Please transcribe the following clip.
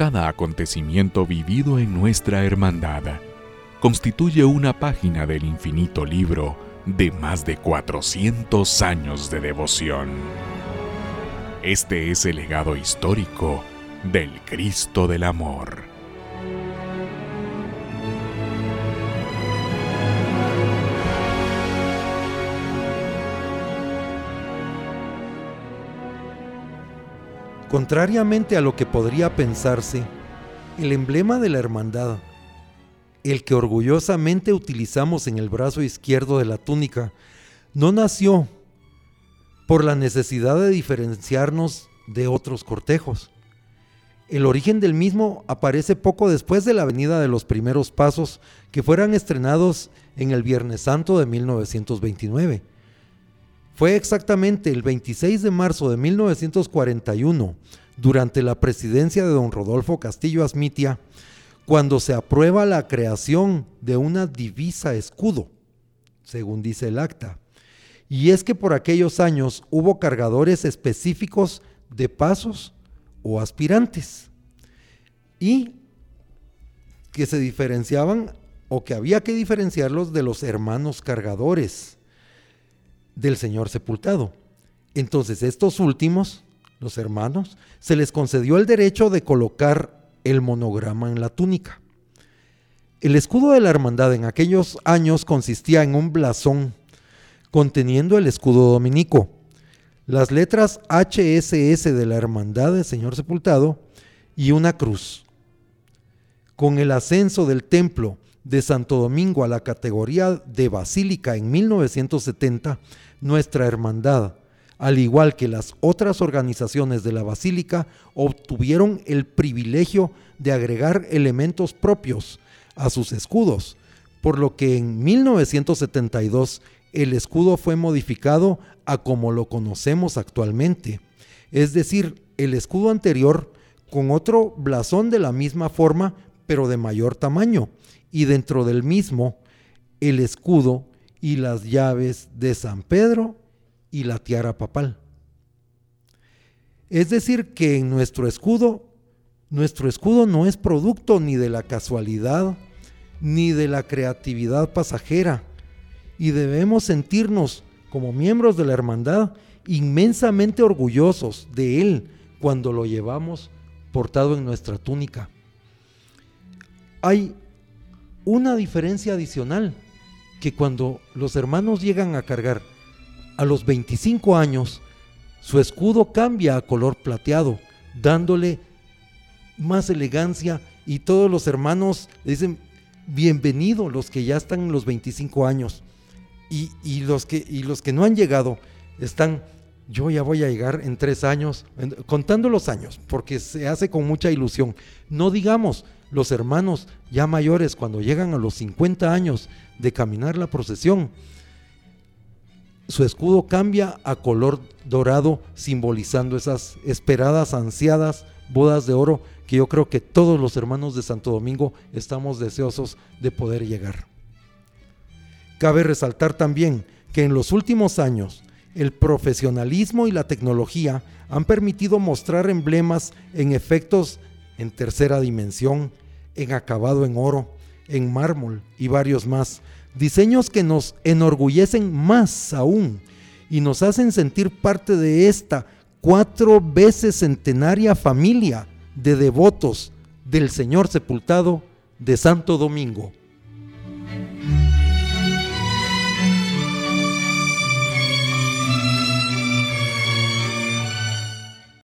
cada acontecimiento vivido en nuestra hermandad constituye una página del infinito libro de más de 400 años de devoción. Este es el legado histórico del Cristo del Amor. Contrariamente a lo que podría pensarse, el emblema de la hermandad, el que orgullosamente utilizamos en el brazo izquierdo de la túnica, no nació por la necesidad de diferenciarnos de otros cortejos. El origen del mismo aparece poco después de la venida de los primeros pasos que fueran estrenados en el Viernes Santo de 1929 fue exactamente el 26 de marzo de 1941, durante la presidencia de don Rodolfo Castillo Asmitia, cuando se aprueba la creación de una divisa escudo, según dice el acta. Y es que por aquellos años hubo cargadores específicos de pasos o aspirantes y que se diferenciaban o que había que diferenciarlos de los hermanos cargadores del Señor sepultado. Entonces estos últimos, los hermanos, se les concedió el derecho de colocar el monograma en la túnica. El escudo de la hermandad en aquellos años consistía en un blasón conteniendo el escudo dominico, las letras HSS de la hermandad del Señor sepultado y una cruz. Con el ascenso del templo de Santo Domingo a la categoría de basílica en 1970, nuestra hermandad, al igual que las otras organizaciones de la basílica, obtuvieron el privilegio de agregar elementos propios a sus escudos, por lo que en 1972 el escudo fue modificado a como lo conocemos actualmente, es decir, el escudo anterior con otro blasón de la misma forma pero de mayor tamaño, y dentro del mismo el escudo y las llaves de San Pedro y la tiara papal. Es decir, que en nuestro escudo, nuestro escudo no es producto ni de la casualidad, ni de la creatividad pasajera, y debemos sentirnos como miembros de la hermandad inmensamente orgullosos de él cuando lo llevamos portado en nuestra túnica. Hay una diferencia adicional que cuando los hermanos llegan a cargar a los 25 años, su escudo cambia a color plateado, dándole más elegancia y todos los hermanos dicen, bienvenido los que ya están en los 25 años y, los, que, y los que no han llegado están, yo ya voy a llegar en tres años, contando los años, porque se hace con mucha ilusión. No digamos, los hermanos ya mayores cuando llegan a los 50 años de caminar la procesión, su escudo cambia a color dorado, simbolizando esas esperadas, ansiadas bodas de oro que yo creo que todos los hermanos de Santo Domingo estamos deseosos de poder llegar. Cabe resaltar también que en los últimos años el profesionalismo y la tecnología han permitido mostrar emblemas en efectos en tercera dimensión, en acabado en oro, en mármol y varios más. Diseños que nos enorgullecen más aún y nos hacen sentir parte de esta cuatro veces centenaria familia de devotos del Señor sepultado de Santo Domingo.